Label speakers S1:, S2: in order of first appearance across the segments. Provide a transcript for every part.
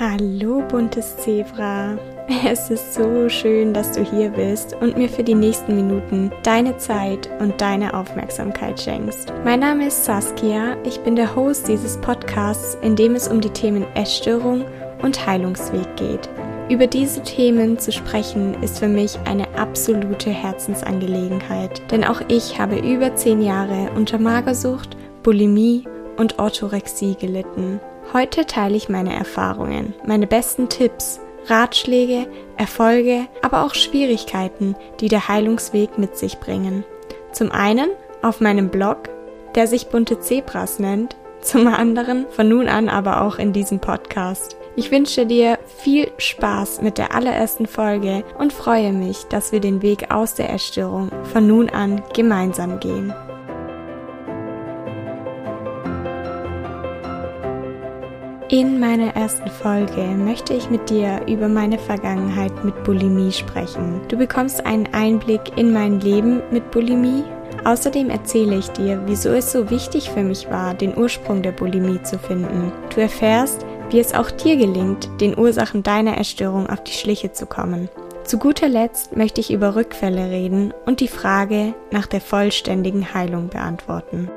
S1: Hallo buntes Zebra. Es ist so schön, dass du hier bist und mir für die nächsten Minuten deine Zeit und deine Aufmerksamkeit schenkst. Mein Name ist Saskia, ich bin der Host dieses Podcasts, in dem es um die Themen Essstörung und Heilungsweg geht. Über diese Themen zu sprechen ist für mich eine absolute Herzensangelegenheit, denn auch ich habe über zehn Jahre unter Magersucht, Bulimie und Orthorexie gelitten. Heute teile ich meine Erfahrungen, meine besten Tipps, Ratschläge, Erfolge, aber auch Schwierigkeiten, die der Heilungsweg mit sich bringen. Zum einen auf meinem Blog, der sich Bunte Zebras nennt, zum anderen von nun an aber auch in diesem Podcast. Ich wünsche dir viel Spaß mit der allerersten Folge und freue mich, dass wir den Weg aus der Erstörung von nun an gemeinsam gehen. In meiner ersten Folge möchte ich mit dir über meine Vergangenheit mit Bulimie sprechen. Du bekommst einen Einblick in mein Leben mit Bulimie. Außerdem erzähle ich dir, wieso es so wichtig für mich war, den Ursprung der Bulimie zu finden. Du erfährst, wie es auch dir gelingt, den Ursachen deiner Erstörung auf die Schliche zu kommen. Zu guter Letzt möchte ich über Rückfälle reden und die Frage nach der vollständigen Heilung beantworten.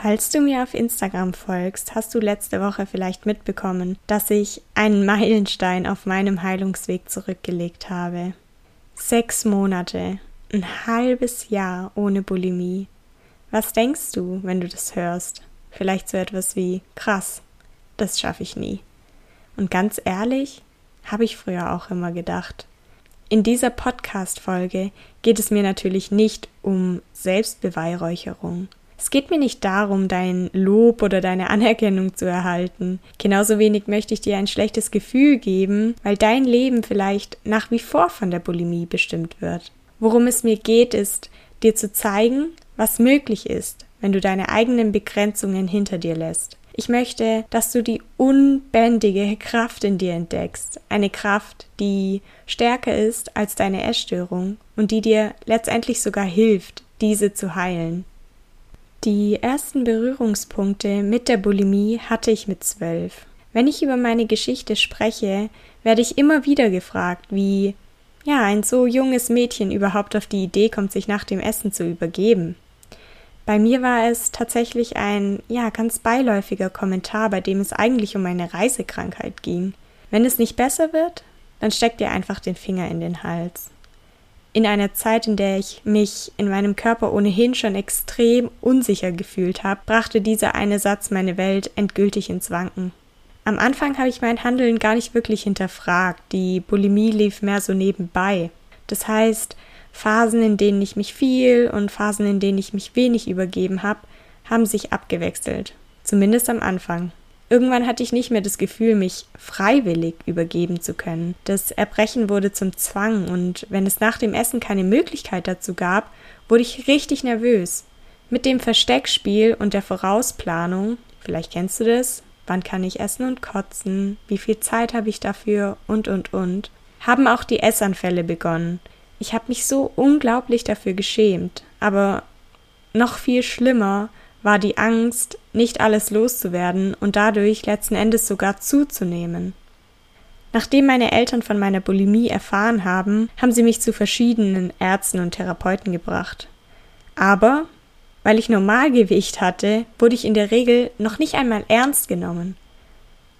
S1: Falls du mir auf Instagram folgst, hast du letzte Woche vielleicht mitbekommen, dass ich einen Meilenstein auf meinem Heilungsweg zurückgelegt habe. Sechs Monate, ein halbes Jahr ohne Bulimie. Was denkst du, wenn du das hörst? Vielleicht so etwas wie krass, das schaffe ich nie. Und ganz ehrlich, habe ich früher auch immer gedacht. In dieser Podcast-Folge geht es mir natürlich nicht um Selbstbeweihräucherung. Es geht mir nicht darum, dein Lob oder deine Anerkennung zu erhalten. Genauso wenig möchte ich dir ein schlechtes Gefühl geben, weil dein Leben vielleicht nach wie vor von der Bulimie bestimmt wird. Worum es mir geht, ist, dir zu zeigen, was möglich ist, wenn du deine eigenen Begrenzungen hinter dir lässt. Ich möchte, dass du die unbändige Kraft in dir entdeckst. Eine Kraft, die stärker ist als deine Essstörung und die dir letztendlich sogar hilft, diese zu heilen. Die ersten Berührungspunkte mit der Bulimie hatte ich mit zwölf. Wenn ich über meine Geschichte spreche, werde ich immer wieder gefragt, wie ja ein so junges Mädchen überhaupt auf die Idee kommt, sich nach dem Essen zu übergeben. Bei mir war es tatsächlich ein ja ganz beiläufiger Kommentar, bei dem es eigentlich um eine Reisekrankheit ging. Wenn es nicht besser wird, dann steckt ihr einfach den Finger in den Hals in einer Zeit, in der ich mich in meinem Körper ohnehin schon extrem unsicher gefühlt habe, brachte dieser eine Satz meine Welt endgültig ins Wanken. Am Anfang habe ich mein Handeln gar nicht wirklich hinterfragt, die Bulimie lief mehr so nebenbei. Das heißt, Phasen, in denen ich mich viel und Phasen, in denen ich mich wenig übergeben habe, haben sich abgewechselt. Zumindest am Anfang. Irgendwann hatte ich nicht mehr das Gefühl, mich freiwillig übergeben zu können. Das Erbrechen wurde zum Zwang und wenn es nach dem Essen keine Möglichkeit dazu gab, wurde ich richtig nervös. Mit dem Versteckspiel und der Vorausplanung, vielleicht kennst du das, wann kann ich essen und kotzen, wie viel Zeit habe ich dafür und und und, haben auch die Essanfälle begonnen. Ich habe mich so unglaublich dafür geschämt, aber noch viel schlimmer war die Angst, nicht alles loszuwerden und dadurch letzten Endes sogar zuzunehmen. Nachdem meine Eltern von meiner Bulimie erfahren haben, haben sie mich zu verschiedenen Ärzten und Therapeuten gebracht. Aber, weil ich Normalgewicht hatte, wurde ich in der Regel noch nicht einmal ernst genommen.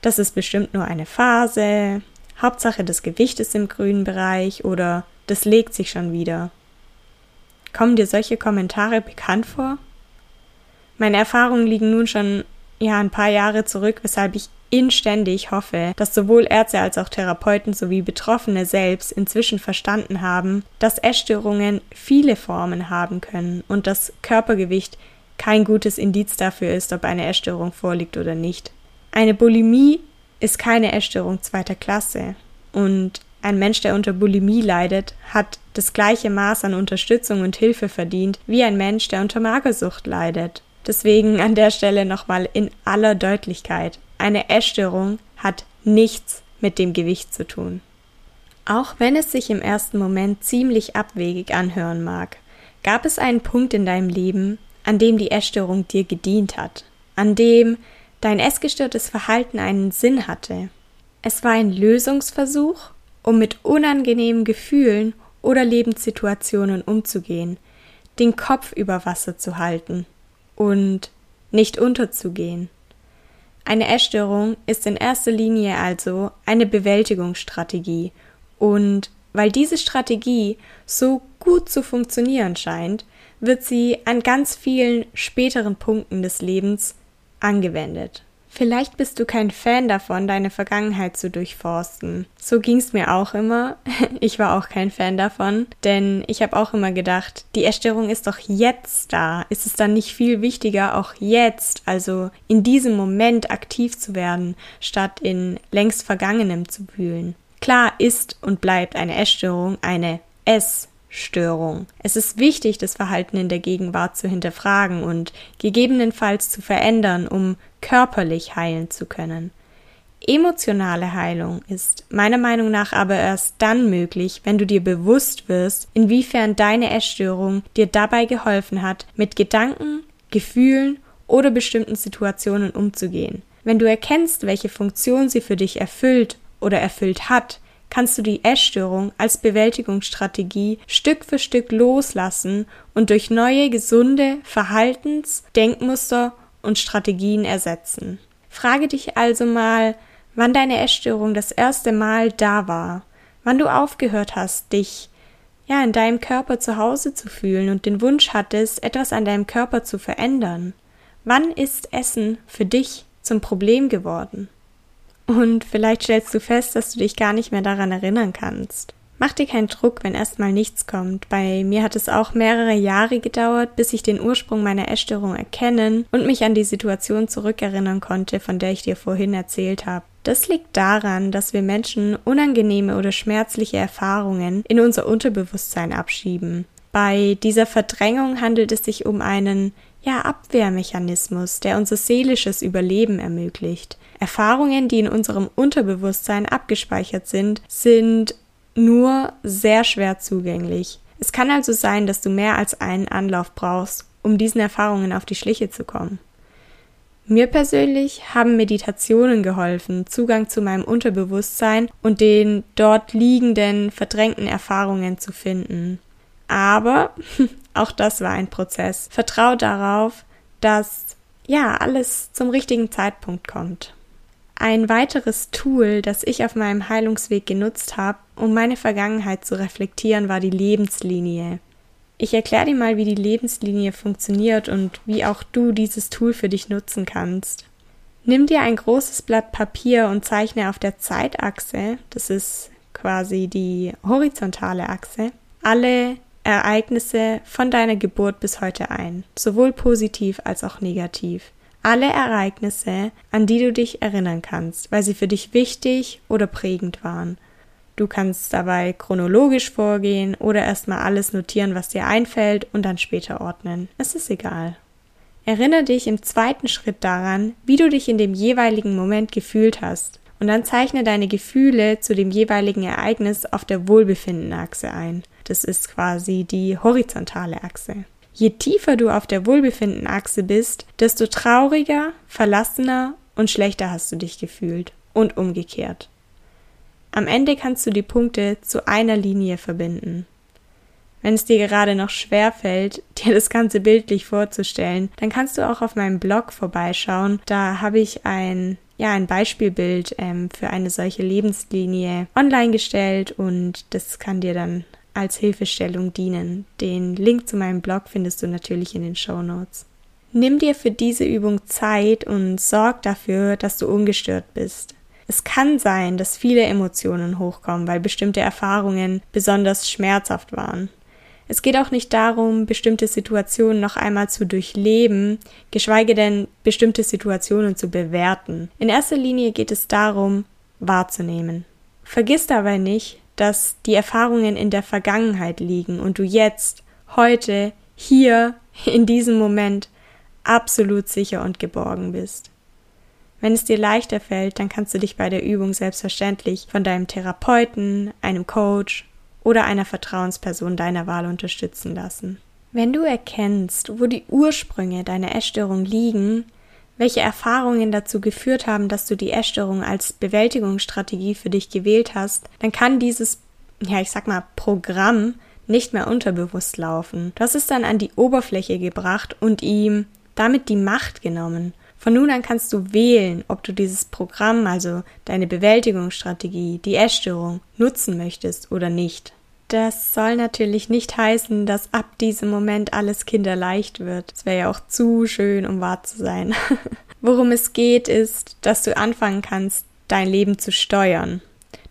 S1: Das ist bestimmt nur eine Phase, Hauptsache das Gewicht ist im grünen Bereich oder das legt sich schon wieder. Kommen dir solche Kommentare bekannt vor? Meine Erfahrungen liegen nun schon ja ein paar Jahre zurück, weshalb ich inständig hoffe, dass sowohl Ärzte als auch Therapeuten sowie Betroffene selbst inzwischen verstanden haben, dass Essstörungen viele Formen haben können und dass Körpergewicht kein gutes Indiz dafür ist, ob eine Essstörung vorliegt oder nicht. Eine Bulimie ist keine Essstörung zweiter Klasse und ein Mensch, der unter Bulimie leidet, hat das gleiche Maß an Unterstützung und Hilfe verdient wie ein Mensch, der unter Magersucht leidet. Deswegen an der Stelle nochmal in aller Deutlichkeit. Eine Essstörung hat nichts mit dem Gewicht zu tun. Auch wenn es sich im ersten Moment ziemlich abwegig anhören mag, gab es einen Punkt in deinem Leben, an dem die Essstörung dir gedient hat. an dem dein essgestörtes Verhalten einen Sinn hatte. Es war ein Lösungsversuch, um mit unangenehmen Gefühlen oder Lebenssituationen umzugehen, den Kopf über Wasser zu halten und nicht unterzugehen. Eine Essstörung ist in erster Linie also eine Bewältigungsstrategie und weil diese Strategie so gut zu funktionieren scheint, wird sie an ganz vielen späteren Punkten des Lebens angewendet. Vielleicht bist du kein Fan davon, deine Vergangenheit zu durchforsten. So ging's mir auch immer. Ich war auch kein Fan davon, denn ich habe auch immer gedacht, die Erstörung ist doch jetzt da. Ist es dann nicht viel wichtiger, auch jetzt, also in diesem Moment aktiv zu werden, statt in längst Vergangenem zu wühlen? Klar ist und bleibt eine Essstörung eine Ess Störung. Es ist wichtig, das Verhalten in der Gegenwart zu hinterfragen und gegebenenfalls zu verändern, um körperlich heilen zu können. Emotionale Heilung ist meiner Meinung nach aber erst dann möglich, wenn du dir bewusst wirst, inwiefern deine Essstörung dir dabei geholfen hat, mit Gedanken, Gefühlen oder bestimmten Situationen umzugehen. Wenn du erkennst, welche Funktion sie für dich erfüllt oder erfüllt hat, kannst du die Essstörung als Bewältigungsstrategie Stück für Stück loslassen und durch neue gesunde Verhaltens-, Denkmuster und Strategien ersetzen. Frage dich also mal, wann deine Essstörung das erste Mal da war, wann du aufgehört hast, dich ja in deinem Körper zu Hause zu fühlen und den Wunsch hattest, etwas an deinem Körper zu verändern. Wann ist Essen für dich zum Problem geworden? Und vielleicht stellst du fest, dass du dich gar nicht mehr daran erinnern kannst. Mach dir keinen Druck, wenn erstmal nichts kommt. Bei mir hat es auch mehrere Jahre gedauert, bis ich den Ursprung meiner Essstörung erkennen und mich an die Situation zurückerinnern konnte, von der ich dir vorhin erzählt habe. Das liegt daran, dass wir Menschen unangenehme oder schmerzliche Erfahrungen in unser Unterbewusstsein abschieben. Bei dieser Verdrängung handelt es sich um einen ja, Abwehrmechanismus, der unser seelisches Überleben ermöglicht. Erfahrungen, die in unserem Unterbewusstsein abgespeichert sind, sind nur sehr schwer zugänglich. Es kann also sein, dass du mehr als einen Anlauf brauchst, um diesen Erfahrungen auf die Schliche zu kommen. Mir persönlich haben Meditationen geholfen, Zugang zu meinem Unterbewusstsein und den dort liegenden, verdrängten Erfahrungen zu finden. Aber auch das war ein Prozess. Vertrau darauf, dass ja alles zum richtigen Zeitpunkt kommt. Ein weiteres Tool, das ich auf meinem Heilungsweg genutzt habe, um meine Vergangenheit zu reflektieren, war die Lebenslinie. Ich erkläre dir mal, wie die Lebenslinie funktioniert und wie auch du dieses Tool für dich nutzen kannst. Nimm dir ein großes Blatt Papier und zeichne auf der Zeitachse, das ist quasi die horizontale Achse, alle Ereignisse von deiner Geburt bis heute ein, sowohl positiv als auch negativ. Alle Ereignisse, an die du dich erinnern kannst, weil sie für dich wichtig oder prägend waren. Du kannst dabei chronologisch vorgehen oder erstmal alles notieren, was dir einfällt und dann später ordnen. Es ist egal. Erinnere dich im zweiten Schritt daran, wie du dich in dem jeweiligen Moment gefühlt hast. Und dann zeichne deine Gefühle zu dem jeweiligen Ereignis auf der Wohlbefindenachse ein. Das ist quasi die horizontale Achse. Je tiefer du auf der Wohlbefindenachse bist, desto trauriger, verlassener und schlechter hast du dich gefühlt und umgekehrt. Am Ende kannst du die Punkte zu einer Linie verbinden. Wenn es dir gerade noch schwer fällt, dir das Ganze bildlich vorzustellen, dann kannst du auch auf meinem Blog vorbeischauen. Da habe ich ein ja ein Beispielbild ähm, für eine solche Lebenslinie online gestellt und das kann dir dann als Hilfestellung dienen. Den Link zu meinem Blog findest du natürlich in den Show Notes. Nimm dir für diese Übung Zeit und sorg dafür, dass du ungestört bist. Es kann sein, dass viele Emotionen hochkommen, weil bestimmte Erfahrungen besonders schmerzhaft waren. Es geht auch nicht darum, bestimmte Situationen noch einmal zu durchleben, geschweige denn bestimmte Situationen zu bewerten. In erster Linie geht es darum, wahrzunehmen. Vergiss dabei nicht, dass die Erfahrungen in der Vergangenheit liegen und du jetzt, heute, hier, in diesem Moment absolut sicher und geborgen bist. Wenn es dir leichter fällt, dann kannst du dich bei der Übung selbstverständlich von deinem Therapeuten, einem Coach oder einer Vertrauensperson deiner Wahl unterstützen lassen. Wenn du erkennst, wo die Ursprünge deiner Essstörung liegen, welche Erfahrungen dazu geführt haben, dass du die Essstörung als Bewältigungsstrategie für dich gewählt hast, dann kann dieses, ja, ich sag mal, Programm nicht mehr unterbewusst laufen. Du hast es dann an die Oberfläche gebracht und ihm damit die Macht genommen. Von nun an kannst du wählen, ob du dieses Programm, also deine Bewältigungsstrategie, die Essstörung, nutzen möchtest oder nicht. Das soll natürlich nicht heißen, dass ab diesem Moment alles kinderleicht wird. Das wäre ja auch zu schön, um wahr zu sein. Worum es geht, ist, dass du anfangen kannst, dein Leben zu steuern.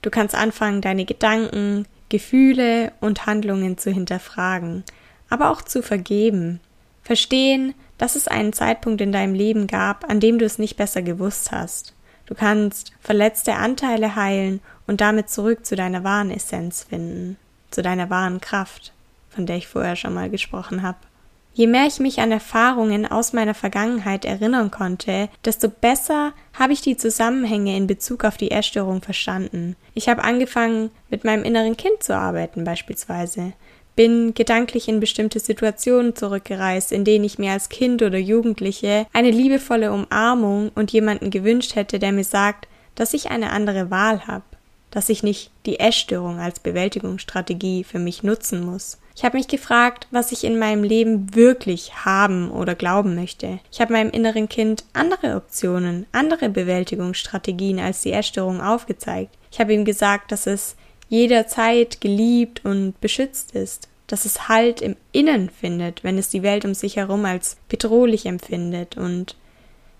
S1: Du kannst anfangen, deine Gedanken, Gefühle und Handlungen zu hinterfragen, aber auch zu vergeben. Verstehen, dass es einen Zeitpunkt in deinem Leben gab, an dem du es nicht besser gewusst hast. Du kannst verletzte Anteile heilen und damit zurück zu deiner wahren Essenz finden, zu deiner wahren Kraft, von der ich vorher schon mal gesprochen habe. Je mehr ich mich an Erfahrungen aus meiner Vergangenheit erinnern konnte, desto besser habe ich die Zusammenhänge in Bezug auf die Essstörung verstanden. Ich habe angefangen, mit meinem inneren Kind zu arbeiten beispielsweise, bin gedanklich in bestimmte Situationen zurückgereist, in denen ich mir als Kind oder Jugendliche eine liebevolle Umarmung und jemanden gewünscht hätte, der mir sagt, dass ich eine andere Wahl habe, dass ich nicht die Essstörung als Bewältigungsstrategie für mich nutzen muss. Ich habe mich gefragt, was ich in meinem Leben wirklich haben oder glauben möchte. Ich habe meinem inneren Kind andere Optionen, andere Bewältigungsstrategien als die Essstörung aufgezeigt. Ich habe ihm gesagt, dass es jederzeit geliebt und beschützt ist, dass es Halt im Innen findet, wenn es die Welt um sich herum als bedrohlich empfindet. Und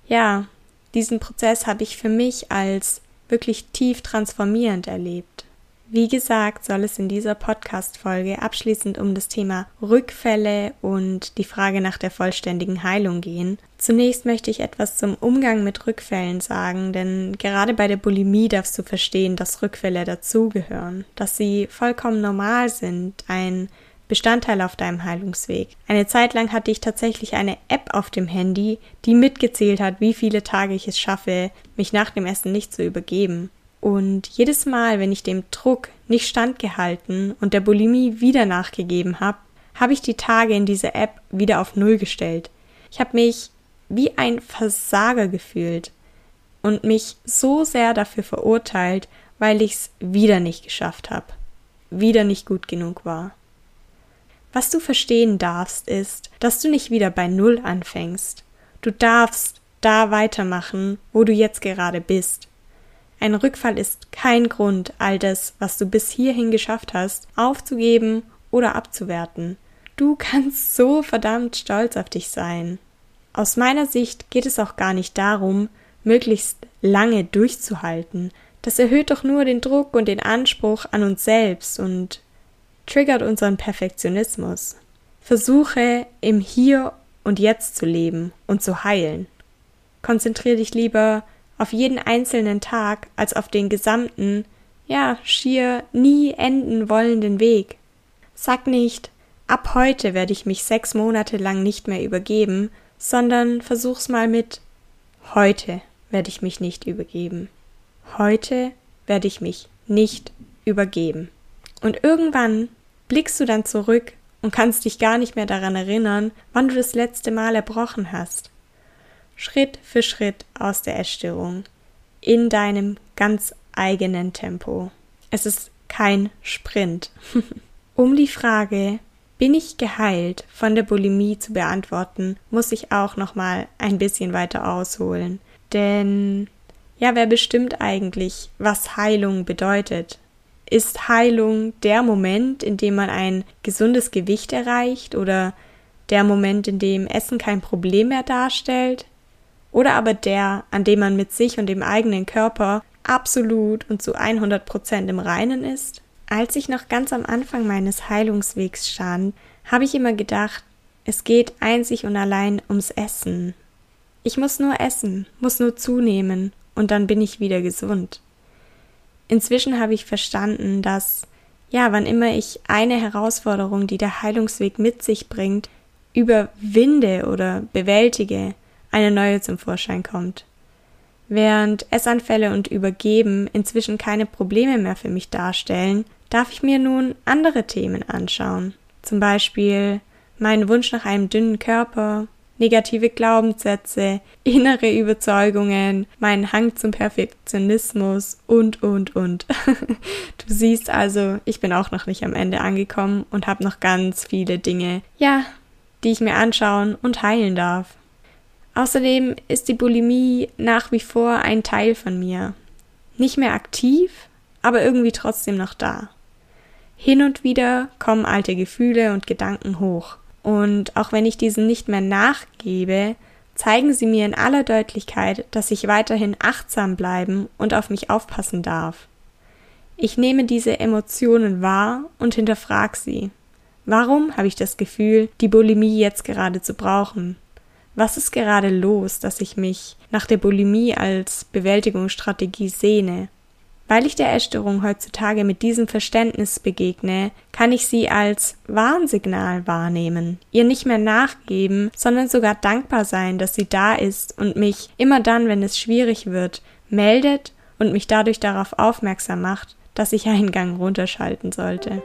S1: ja, diesen Prozess habe ich für mich als wirklich tief transformierend erlebt. Wie gesagt, soll es in dieser Podcast-Folge abschließend um das Thema Rückfälle und die Frage nach der vollständigen Heilung gehen. Zunächst möchte ich etwas zum Umgang mit Rückfällen sagen, denn gerade bei der Bulimie darfst du verstehen, dass Rückfälle dazugehören, dass sie vollkommen normal sind, ein Bestandteil auf deinem Heilungsweg. Eine Zeit lang hatte ich tatsächlich eine App auf dem Handy, die mitgezählt hat, wie viele Tage ich es schaffe, mich nach dem Essen nicht zu übergeben. Und jedes Mal, wenn ich dem Druck nicht standgehalten und der Bulimie wieder nachgegeben habe, habe ich die Tage in dieser App wieder auf Null gestellt. Ich habe mich wie ein Versager gefühlt und mich so sehr dafür verurteilt, weil ich es wieder nicht geschafft habe, wieder nicht gut genug war. Was du verstehen darfst, ist, dass du nicht wieder bei Null anfängst. Du darfst da weitermachen, wo du jetzt gerade bist. Ein Rückfall ist kein Grund, all das, was du bis hierhin geschafft hast, aufzugeben oder abzuwerten. Du kannst so verdammt stolz auf dich sein. Aus meiner Sicht geht es auch gar nicht darum, möglichst lange durchzuhalten. Das erhöht doch nur den Druck und den Anspruch an uns selbst und triggert unseren Perfektionismus. Versuche im Hier und Jetzt zu leben und zu heilen. Konzentriere dich lieber auf jeden einzelnen Tag als auf den gesamten, ja, schier nie enden wollenden Weg. Sag nicht, ab heute werde ich mich sechs Monate lang nicht mehr übergeben, sondern versuch's mal mit heute werde ich mich nicht übergeben. Heute werde ich mich nicht übergeben. Und irgendwann blickst du dann zurück und kannst dich gar nicht mehr daran erinnern, wann du das letzte Mal erbrochen hast. Schritt für Schritt aus der Essstörung in deinem ganz eigenen Tempo. Es ist kein Sprint. um die Frage, bin ich geheilt von der Bulimie zu beantworten, muss ich auch noch mal ein bisschen weiter ausholen, denn ja, wer bestimmt eigentlich, was Heilung bedeutet? Ist Heilung der Moment, in dem man ein gesundes Gewicht erreicht oder der Moment, in dem Essen kein Problem mehr darstellt? oder aber der, an dem man mit sich und dem eigenen Körper absolut und zu 100 Prozent im Reinen ist? Als ich noch ganz am Anfang meines Heilungswegs stand, habe ich immer gedacht, es geht einzig und allein ums Essen. Ich muss nur essen, muss nur zunehmen und dann bin ich wieder gesund. Inzwischen habe ich verstanden, dass, ja, wann immer ich eine Herausforderung, die der Heilungsweg mit sich bringt, überwinde oder bewältige, eine neue zum Vorschein kommt. Während Essanfälle und Übergeben inzwischen keine Probleme mehr für mich darstellen, darf ich mir nun andere Themen anschauen. Zum Beispiel meinen Wunsch nach einem dünnen Körper, negative Glaubenssätze, innere Überzeugungen, meinen Hang zum Perfektionismus und, und, und. Du siehst also, ich bin auch noch nicht am Ende angekommen und habe noch ganz viele Dinge, ja, die ich mir anschauen und heilen darf. Außerdem ist die Bulimie nach wie vor ein Teil von mir. Nicht mehr aktiv, aber irgendwie trotzdem noch da. Hin und wieder kommen alte Gefühle und Gedanken hoch. Und auch wenn ich diesen nicht mehr nachgebe, zeigen sie mir in aller Deutlichkeit, dass ich weiterhin achtsam bleiben und auf mich aufpassen darf. Ich nehme diese Emotionen wahr und hinterfrag sie. Warum habe ich das Gefühl, die Bulimie jetzt gerade zu brauchen? Was ist gerade los, dass ich mich nach der Bulimie als Bewältigungsstrategie sehne? Weil ich der Essstörung heutzutage mit diesem Verständnis begegne, kann ich sie als Warnsignal wahrnehmen, ihr nicht mehr nachgeben, sondern sogar dankbar sein, dass sie da ist und mich immer dann, wenn es schwierig wird, meldet und mich dadurch darauf aufmerksam macht, dass ich einen Gang runterschalten sollte.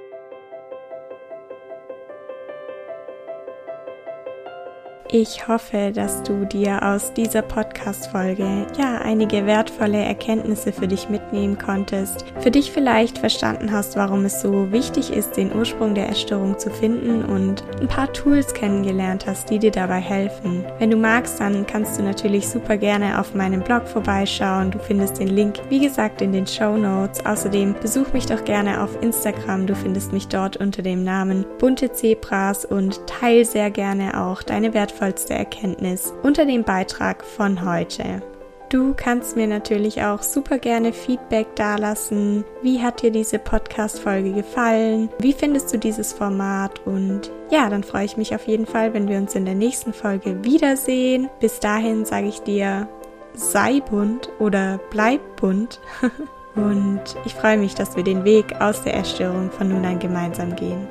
S1: Ich hoffe, dass du dir aus dieser Podcast-Folge ja einige wertvolle Erkenntnisse für dich mitnehmen konntest, für dich vielleicht verstanden hast, warum es so wichtig ist, den Ursprung der Essstörung zu finden und ein paar Tools kennengelernt hast, die dir dabei helfen. Wenn du magst, dann kannst du natürlich super gerne auf meinem Blog vorbeischauen. Du findest den Link, wie gesagt, in den Show Notes. Außerdem besuch mich doch gerne auf Instagram. Du findest mich dort unter dem Namen Bunte Zebras und teil sehr gerne auch deine wertvollen wertvollste Erkenntnis unter dem Beitrag von heute. Du kannst mir natürlich auch super gerne Feedback dalassen. Wie hat dir diese Podcast-Folge gefallen? Wie findest du dieses Format? Und ja, dann freue ich mich auf jeden Fall, wenn wir uns in der nächsten Folge wiedersehen. Bis dahin sage ich dir, sei bunt oder bleib bunt. Und ich freue mich, dass wir den Weg aus der Erstörung von nun an gemeinsam gehen.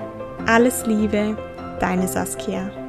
S1: Alles Liebe, deine Saskia.